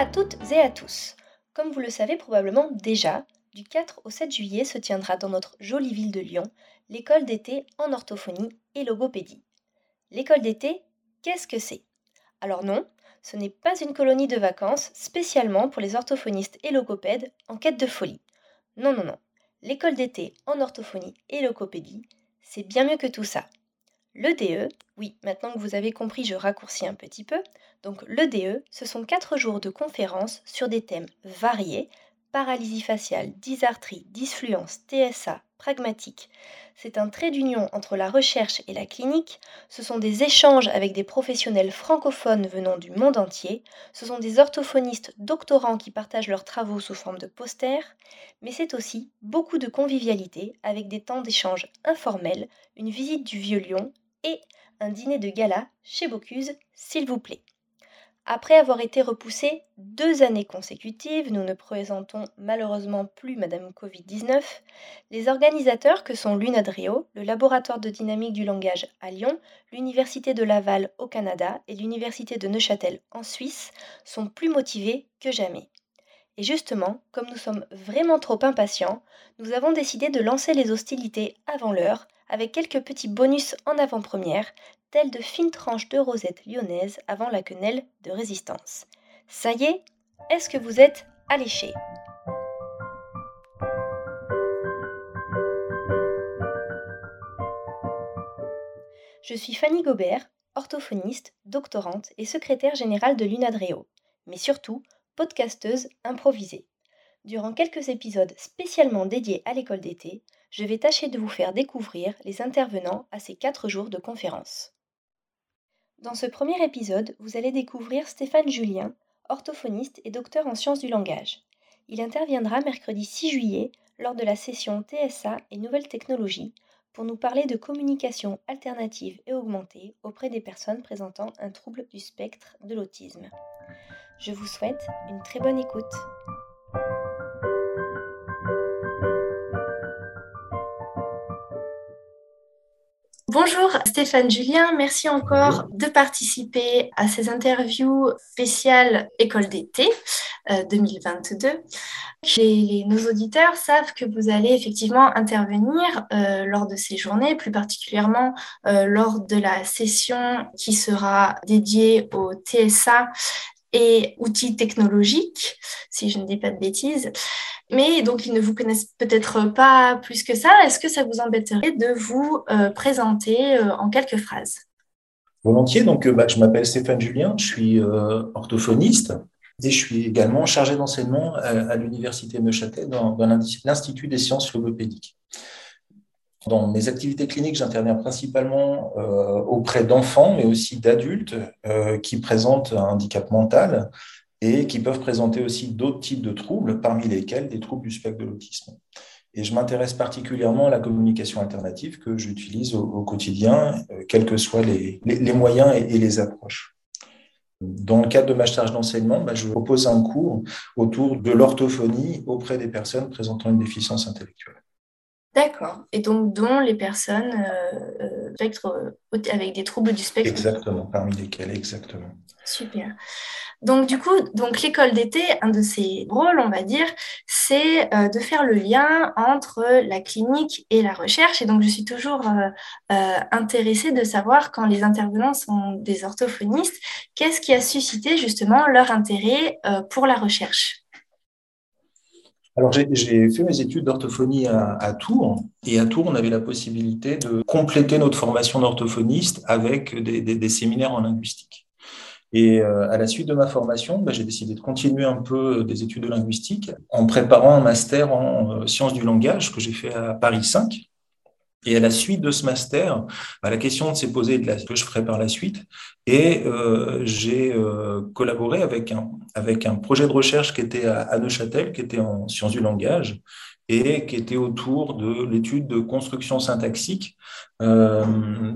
À toutes et à tous. Comme vous le savez probablement déjà, du 4 au 7 juillet se tiendra dans notre jolie ville de Lyon l'école d'été en orthophonie et logopédie. L'école d'été, qu'est-ce que c'est? Alors non, ce n'est pas une colonie de vacances spécialement pour les orthophonistes et logopèdes en quête de folie. Non, non, non. L'école d'été en orthophonie et logopédie, c'est bien mieux que tout ça. L'EDE, oui, maintenant que vous avez compris, je raccourcis un petit peu. Donc l'EDE, ce sont quatre jours de conférences sur des thèmes variés paralysie faciale, dysarthrie, disfluence, TSA, pragmatique. C'est un trait d'union entre la recherche et la clinique. Ce sont des échanges avec des professionnels francophones venant du monde entier. Ce sont des orthophonistes doctorants qui partagent leurs travaux sous forme de posters. Mais c'est aussi beaucoup de convivialité avec des temps d'échange informels, une visite du Vieux Lyon et un dîner de gala chez Bocuse, s'il vous plaît. Après avoir été repoussé deux années consécutives, nous ne présentons malheureusement plus Madame Covid-19, les organisateurs que sont l'UNADRIO, le laboratoire de dynamique du langage à Lyon, l'Université de Laval au Canada et l'Université de Neuchâtel en Suisse sont plus motivés que jamais. Et justement, comme nous sommes vraiment trop impatients, nous avons décidé de lancer les hostilités avant l'heure avec quelques petits bonus en avant-première, tels de fines tranches de rosette lyonnaise avant la quenelle de résistance. Ça y est, est-ce que vous êtes alléchés Je suis Fanny Gobert, orthophoniste, doctorante et secrétaire générale de l'UNADREO, mais surtout podcasteuse improvisée. Durant quelques épisodes spécialement dédiés à l'école d'été, je vais tâcher de vous faire découvrir les intervenants à ces quatre jours de conférence. Dans ce premier épisode, vous allez découvrir Stéphane Julien, orthophoniste et docteur en sciences du langage. Il interviendra mercredi 6 juillet lors de la session TSA et nouvelles technologies pour nous parler de communication alternative et augmentée auprès des personnes présentant un trouble du spectre de l'autisme. Je vous souhaite une très bonne écoute. Bonjour Stéphane Julien, merci encore de participer à ces interviews spéciales École d'été 2022. Euh, nos auditeurs savent que vous allez effectivement intervenir euh, lors de ces journées, plus particulièrement euh, lors de la session qui sera dédiée au TSA et outils technologiques, si je ne dis pas de bêtises. Mais donc, ils ne vous connaissent peut-être pas plus que ça. Est-ce que ça vous embêterait de vous euh, présenter euh, en quelques phrases? Volontiers. Donc, euh, bah, je m'appelle Stéphane Julien, je suis orthophoniste et je suis également chargé d'enseignement à, l'Université Neuchâtel dans, dans l'Institut des sciences logopédiques. Dans mes activités cliniques, j'interviens principalement auprès d'enfants, mais aussi d'adultes qui présentent un handicap mental et qui peuvent présenter aussi d'autres types de troubles, parmi lesquels des troubles du spectre de l'autisme. Et je m'intéresse particulièrement à la communication alternative que j'utilise au, quotidien, euh, quels que soient les, les, moyens et, les approches. Dans le cadre de ma charge d'enseignement, bah, je propose un cours autour de l'orthophonie auprès des personnes présentant une déficience intellectuelle. D'accord. Et donc, dont les personnes euh, euh spectre, euh, avec des troubles du spectre Exactement, parmi lesquels, exactement. Super. Donc du coup, donc l'école d'été, un de ses rôles, on va dire, c'est euh, de faire le lien entre la clinique et la recherche. Et donc je suis toujours euh, euh, intéressée de savoir quand les intervenants sont des orthophonistes, qu'est-ce qui a suscité justement leur intérêt pour la recherche? Alors, j'ai fait mes études d'orthophonie à, Tours. Et à Tours, on avait la possibilité de compléter notre formation d'orthophoniste avec des, séminaires en linguistique. Et euh, à la suite de ma formation, bah, j'ai décidé de continuer un peu des études de linguistique en préparant un master en euh, sciences du langage que j'ai fait à Paris 5. Et à la suite de ce master, bah, la question s'est posée de ce que je ferais par la suite. Et euh, j'ai collaboré avec un, avec un projet de recherche qui était à, Neuchâtel, qui était en sciences du langage, et qui était autour de l'étude de construction syntaxique euh,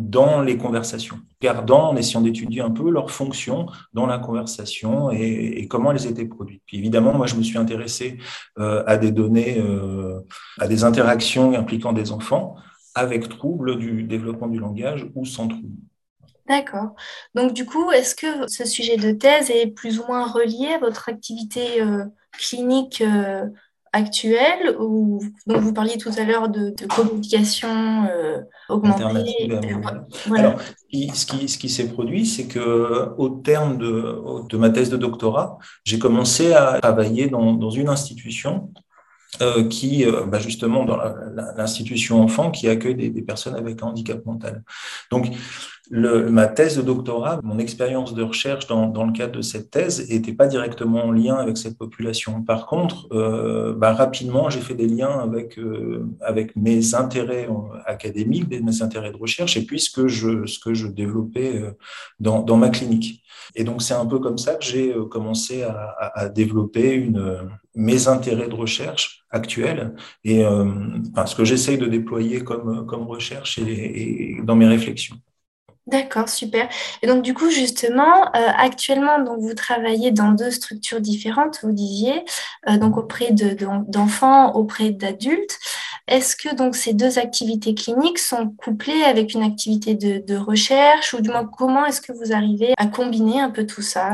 dans les conversations, gardant, en essayant d'étudier un peu leurs fonctions dans la conversation et, comment elles étaient produites. Puis évidemment, moi, je me suis intéressé euh, à des données, euh, à des interactions impliquant des enfants avec troubles du développement du langage ou sans trouble. D'accord. Donc du coup, est-ce que ce sujet de thèse est plus ou moins relié à votre activité euh, clinique euh, actuelle ou donc vous parliez tout à l'heure de, de communication euh, augmentée. euh, voilà. Alors, ce qui, ce qui s'est produit, c'est que au terme de, de ma thèse de doctorat, j'ai commencé à travailler dans, dans une institution euh, qui, euh, bah, justement, dans l'institution enfant qui accueille des, des personnes avec un handicap mental. Donc, le, ma thèse de doctorat, mon expérience de recherche dans, dans le cadre de cette thèse n'était pas directement en lien avec cette population. Par contre, euh, bah, rapidement, j'ai fait des liens avec, euh, avec mes intérêts euh, académiques, mes intérêts de recherche, et puis ce que je, ce que je développais euh, dans, dans ma clinique. Et donc, c'est un peu comme ça que j'ai euh, commencé à, à, à développer une, mes intérêts de recherche actuels et euh, enfin, ce que j'essaye de déployer comme, comme recherche et, et dans mes réflexions. D'accord, super. Et donc du coup, justement, euh, actuellement, donc vous travaillez dans deux structures différentes, vous disiez, euh, donc auprès de, de- d'enfants, auprès d'adultes. Est-ce que donc ces deux activités cliniques sont couplées avec une activité de, de recherche, ou du moins comment est-ce que vous arrivez à combiner un peu tout ça?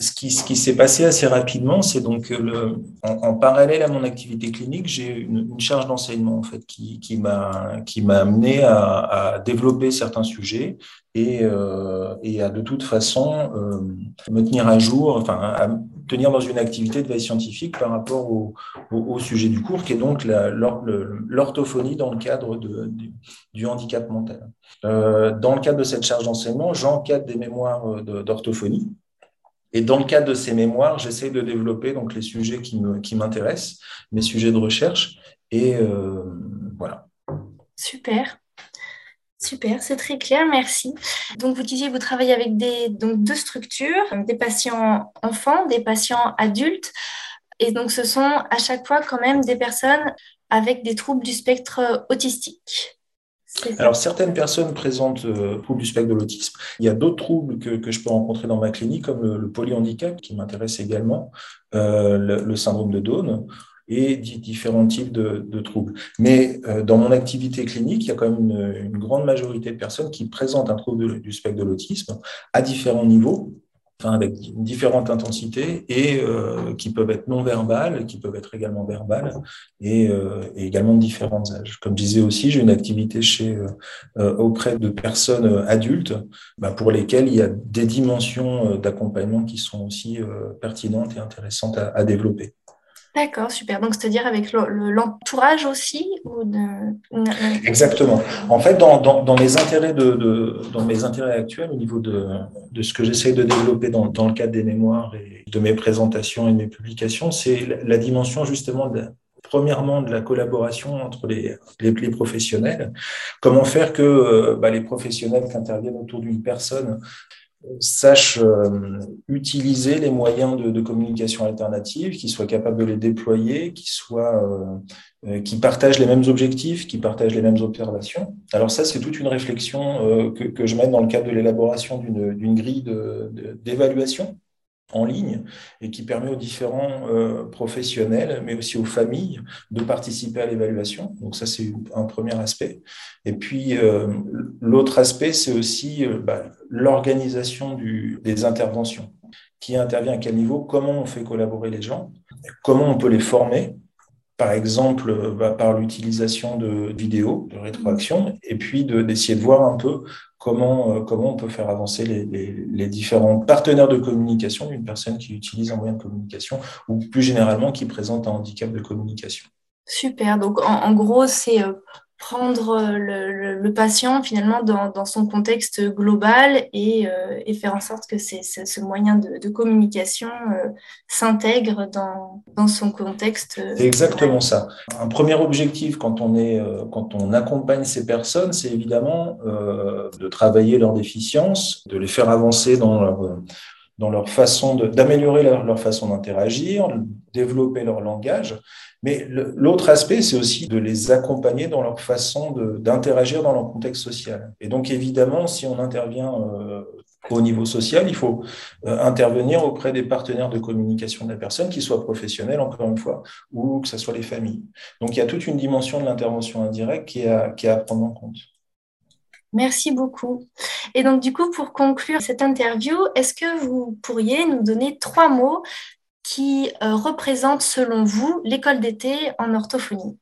Ce qui, ce qui s'est passé assez rapidement, c'est donc le, en, parallèle à mon activité clinique, j'ai une, une, charge d'enseignement en fait qui, qui m'a qui m'a amené à, à, développer certains sujets et, euh, et à de toute façon euh, me tenir à jour, enfin à tenir dans une activité de veille scientifique par rapport au, au, sujet du cours, qui est donc l'orthophonie dans le cadre de, du, handicap mental. Euh, dans le cadre de cette charge d'enseignement, j'encadre des mémoires d'orthophonie et dans le cadre de ces mémoires, j'essaie de développer donc les sujets qui me, qui m'intéressent, mes sujets de recherche. Et euh, voilà. Super. Super, c'est très clair, merci. Donc, vous disiez, vous travaillez avec des, donc, deux structures, des patients enfants, des patients adultes. Et donc, ce sont à chaque fois quand même des personnes avec des troubles du spectre autistique. Alors, certaines personnes présentent euh, troubles du spectre de l'autisme. Il y a d'autres troubles que, je peux rencontrer dans ma clinique, comme le, polyhandicap, qui m'intéresse également, euh, le, syndrome de Down et différents types de, troubles. Mais euh, dans mon activité clinique, il y a quand même une, grande majorité de personnes qui présentent un trouble du spectre de l'autisme à différents niveaux, avec différentes intensités et euh, qui peuvent être non verbales, qui peuvent être également verbales et, euh, également de différents âges. Comme je disais aussi, j'ai une activité chez euh, auprès de personnes adultes bah, pour lesquelles il y a des dimensions d'accompagnement qui sont aussi pertinentes et intéressantes à développer. D'accord, super. Donc, c'est-à-dire avec l'entourage aussi ou de... Exactement. En fait, dans, dans, dans mes intérêts de, de, dans mes intérêts actuels, au niveau de, de ce que j'essaie de développer dans, dans, le cadre des mémoires et de mes présentations et mes publications, c'est la, dimension justement de, premièrement de la collaboration entre les, les, les professionnels. Comment faire que bah, les professionnels qui interviennent autour d'une personne sachent euh, utiliser les moyens de, de, communication alternative, qu'ils soient capables de les déployer, qu'ils soient, euh, qui partagent les mêmes objectifs, qui partagent les mêmes observations. Alors ça, c'est toute une réflexion euh, que, que, je mène dans le cadre de l'élaboration d'une grille d'évaluation. En ligne et qui permet aux différents euh, professionnels, mais aussi aux familles, de participer à l'évaluation. Donc ça, c'est un premier aspect. Et puis, euh, l'autre aspect, c'est aussi euh, bah, l'organisation des interventions. Qui intervient à quel niveau Comment on fait collaborer les gens Comment on peut les former par exemple bah, par l'utilisation de vidéos, de rétroaction, et puis d'essayer de, de, voir un peu comment, euh, comment on peut faire avancer les, différents partenaires de communication d'une personne qui utilise un moyen de communication ou plus généralement qui présente un handicap de communication. Super, donc en, en gros, c'est euh, prendre le, le, patient finalement dans, son contexte global et, euh, faire en sorte que ce moyen de, communication euh, s'intègre dans, son contexte. C'est exactement ça. Un premier objectif quand on, est, euh, quand on accompagne ces personnes, c'est évidemment euh, de travailler leurs déficiences, de les faire avancer dans leur dans leur façon d'améliorer leur, leur, façon d'interagir, développer leur langage. Mais l'autre aspect, c'est aussi de les accompagner dans leur façon d'interagir dans leur contexte social. Et donc, évidemment, si on intervient euh, au niveau social, il faut euh, intervenir auprès des partenaires de communication de la personne, qu'ils soient professionnels, encore une fois, ou que ce soit les familles. Donc, il y a toute une dimension de l'intervention indirecte qui est, qui est à prendre en compte. Merci beaucoup. Et donc, du coup, pour conclure cette interview, est-ce que vous pourriez nous donner trois mots qui euh, représentent, selon vous, l'école d'été en orthophonie?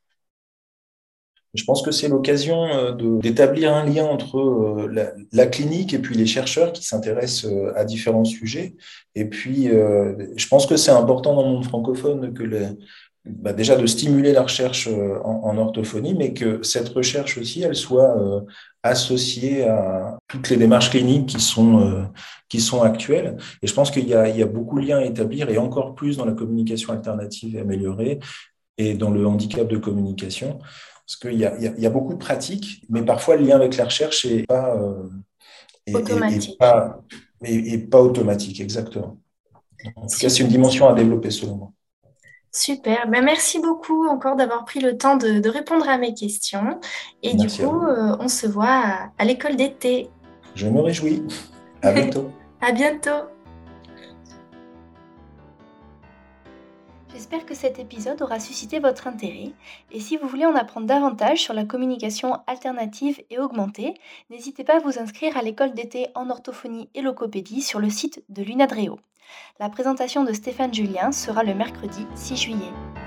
Je pense que c'est l'occasion euh, d'établir un lien entre euh, la, clinique et puis les chercheurs qui s'intéressent à différents sujets. Et puis, je pense que c'est important dans le monde francophone que bah déjà de stimuler la recherche en, orthophonie, mais que cette recherche aussi, elle soit euh, associée à toutes les démarches cliniques qui sont, euh, qui sont actuelles. Et je pense qu'il y, y, a beaucoup de liens à établir, et encore plus dans la communication alternative et améliorée, et dans le handicap de communication, parce qu'il y a, il y a, beaucoup de pratiques, mais parfois le lien avec la recherche n'est pas, automatique. pas, et, pas automatique, exactement. En tout cas, c'est une dimension à développer selon moi. Super, ben, merci beaucoup encore d'avoir pris le temps de, répondre à mes questions. Et du coup, euh, on se voit à, l'école d'été. Je me réjouis. À bientôt. à bientôt. J'espère que cet épisode aura suscité votre intérêt et si vous voulez en apprendre davantage sur la communication alternative et augmentée, n'hésitez pas à vous inscrire à l'école d'été en orthophonie et locopédie sur le site de l'UNADREO. La présentation de Stéphane Julien sera le mercredi 6 juillet.